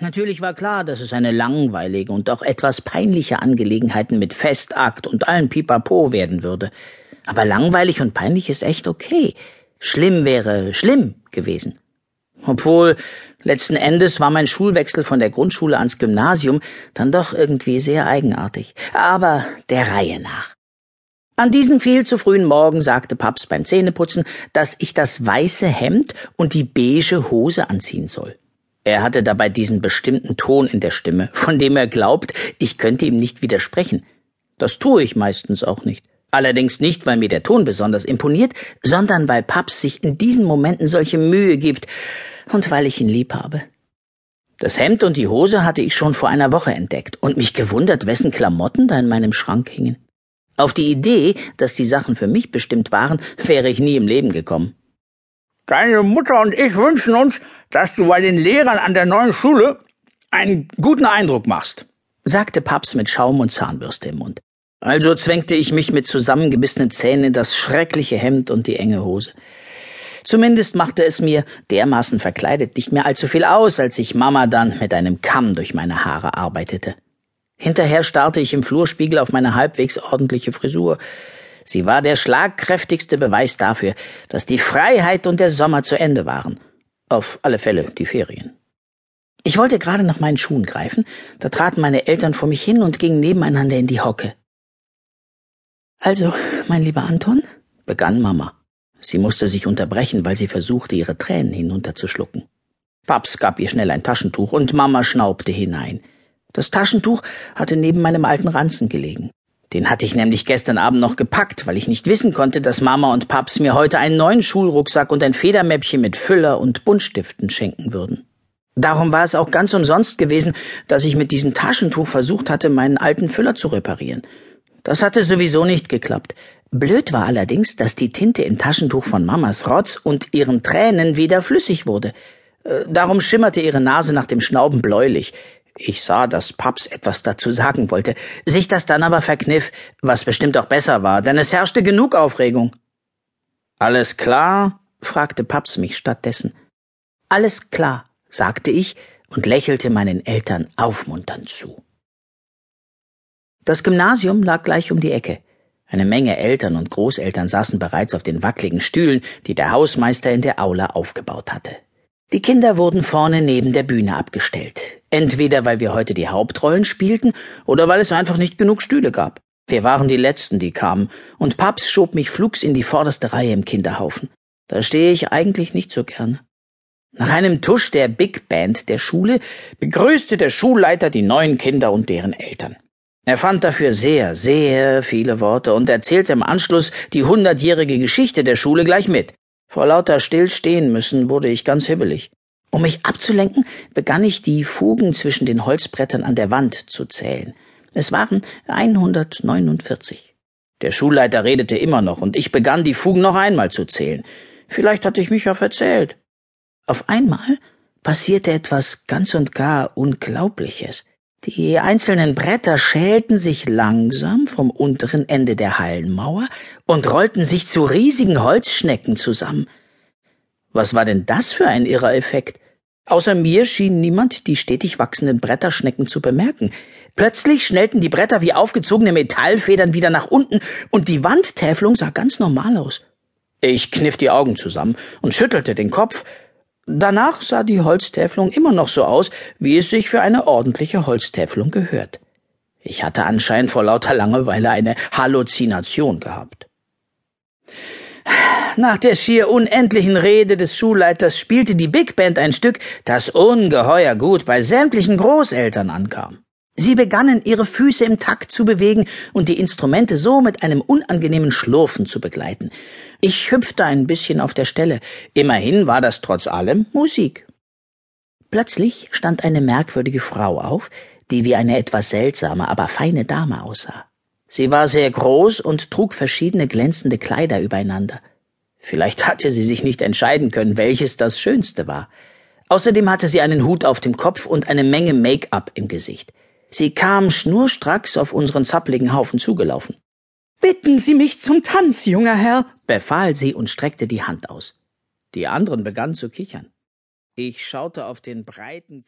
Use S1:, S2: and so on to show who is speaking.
S1: Natürlich war klar, dass es eine langweilige und auch etwas peinliche Angelegenheit mit Festakt und allen Pipapo werden würde. Aber langweilig und peinlich ist echt okay. Schlimm wäre schlimm gewesen. Obwohl, letzten Endes war mein Schulwechsel von der Grundschule ans Gymnasium dann doch irgendwie sehr eigenartig. Aber der Reihe nach. An diesem viel zu frühen Morgen sagte Paps beim Zähneputzen, dass ich das weiße Hemd und die beige Hose anziehen soll. Er hatte dabei diesen bestimmten Ton in der Stimme, von dem er glaubt, ich könnte ihm nicht widersprechen. Das tue ich meistens auch nicht. Allerdings nicht, weil mir der Ton besonders imponiert, sondern weil Paps sich in diesen Momenten solche Mühe gibt und weil ich ihn lieb habe. Das Hemd und die Hose hatte ich schon vor einer Woche entdeckt und mich gewundert, wessen Klamotten da in meinem Schrank hingen. Auf die Idee, dass die Sachen für mich bestimmt waren, wäre ich nie im Leben gekommen.
S2: Deine Mutter und ich wünschen uns, dass du bei den Lehrern an der neuen Schule einen guten Eindruck machst, sagte Paps mit Schaum und Zahnbürste im Mund. Also zwängte ich mich mit zusammengebissenen Zähnen in das schreckliche Hemd und die enge Hose. Zumindest machte es mir, dermaßen verkleidet, nicht mehr allzu viel aus, als ich Mama dann mit einem Kamm durch meine Haare arbeitete. Hinterher starrte ich im Flurspiegel auf meine halbwegs ordentliche Frisur. Sie war der schlagkräftigste Beweis dafür, dass die Freiheit und der Sommer zu Ende waren. Auf alle Fälle die Ferien. Ich wollte gerade nach meinen Schuhen greifen, da traten meine Eltern vor mich hin und gingen nebeneinander in die Hocke.
S1: Also, mein lieber Anton, begann Mama. Sie musste sich unterbrechen, weil sie versuchte, ihre Tränen hinunterzuschlucken. Paps gab ihr schnell ein Taschentuch und Mama schnaubte hinein. Das Taschentuch hatte neben meinem alten Ranzen gelegen. Den hatte ich nämlich gestern Abend noch gepackt, weil ich nicht wissen konnte, dass Mama und Paps mir heute einen neuen Schulrucksack und ein Federmäppchen mit Füller und Buntstiften schenken würden. Darum war es auch ganz umsonst gewesen, dass ich mit diesem Taschentuch versucht hatte, meinen alten Füller zu reparieren. Das hatte sowieso nicht geklappt. Blöd war allerdings, dass die Tinte im Taschentuch von Mamas Rotz und ihren Tränen wieder flüssig wurde. Äh, darum schimmerte ihre Nase nach dem Schnauben bläulich. Ich sah, dass Paps etwas dazu sagen wollte, sich das dann aber verkniff, was bestimmt auch besser war, denn es herrschte genug Aufregung. Alles klar? fragte Paps mich stattdessen. Alles klar, sagte ich und lächelte meinen Eltern aufmunternd zu. Das Gymnasium lag gleich um die Ecke. Eine Menge Eltern und Großeltern saßen bereits auf den wackligen Stühlen, die der Hausmeister in der Aula aufgebaut hatte. Die Kinder wurden vorne neben der Bühne abgestellt. Entweder weil wir heute die Hauptrollen spielten oder weil es einfach nicht genug Stühle gab. Wir waren die Letzten, die kamen, und Paps schob mich flugs in die vorderste Reihe im Kinderhaufen. Da stehe ich eigentlich nicht so gerne. Nach einem Tusch der Big Band der Schule begrüßte der Schulleiter die neuen Kinder und deren Eltern. Er fand dafür sehr, sehr viele Worte und erzählte im Anschluss die hundertjährige Geschichte der Schule gleich mit. Vor lauter Stillstehen müssen wurde ich ganz hibbelig. Um mich abzulenken, begann ich die Fugen zwischen den Holzbrettern an der Wand zu zählen. Es waren 149. Der Schulleiter redete immer noch und ich begann die Fugen noch einmal zu zählen. Vielleicht hatte ich mich ja verzählt. Auf einmal passierte etwas ganz und gar Unglaubliches. Die einzelnen Bretter schälten sich langsam vom unteren Ende der Hallenmauer und rollten sich zu riesigen Holzschnecken zusammen. Was war denn das für ein irrer Effekt? Außer mir schien niemand die stetig wachsenden Bretterschnecken zu bemerken. Plötzlich schnellten die Bretter wie aufgezogene Metallfedern wieder nach unten und die Wandtäfelung sah ganz normal aus. Ich kniff die Augen zusammen und schüttelte den Kopf, Danach sah die Holztäfelung immer noch so aus, wie es sich für eine ordentliche Holztäfelung gehört. Ich hatte anscheinend vor lauter Langeweile eine Halluzination gehabt. Nach der schier unendlichen Rede des Schulleiters spielte die Big Band ein Stück, das ungeheuer gut bei sämtlichen Großeltern ankam. Sie begannen ihre Füße im Takt zu bewegen und die Instrumente so mit einem unangenehmen Schlurfen zu begleiten. Ich hüpfte ein bisschen auf der Stelle. Immerhin war das trotz allem Musik. Plötzlich stand eine merkwürdige Frau auf, die wie eine etwas seltsame, aber feine Dame aussah. Sie war sehr groß und trug verschiedene glänzende Kleider übereinander. Vielleicht hatte sie sich nicht entscheiden können, welches das Schönste war. Außerdem hatte sie einen Hut auf dem Kopf und eine Menge Make-up im Gesicht. Sie kam schnurstracks auf unseren zappligen Haufen zugelaufen.
S3: Bitten Sie mich zum Tanz, junger Herr,
S1: befahl sie und streckte die Hand aus. Die anderen begannen zu kichern. Ich schaute auf den breiten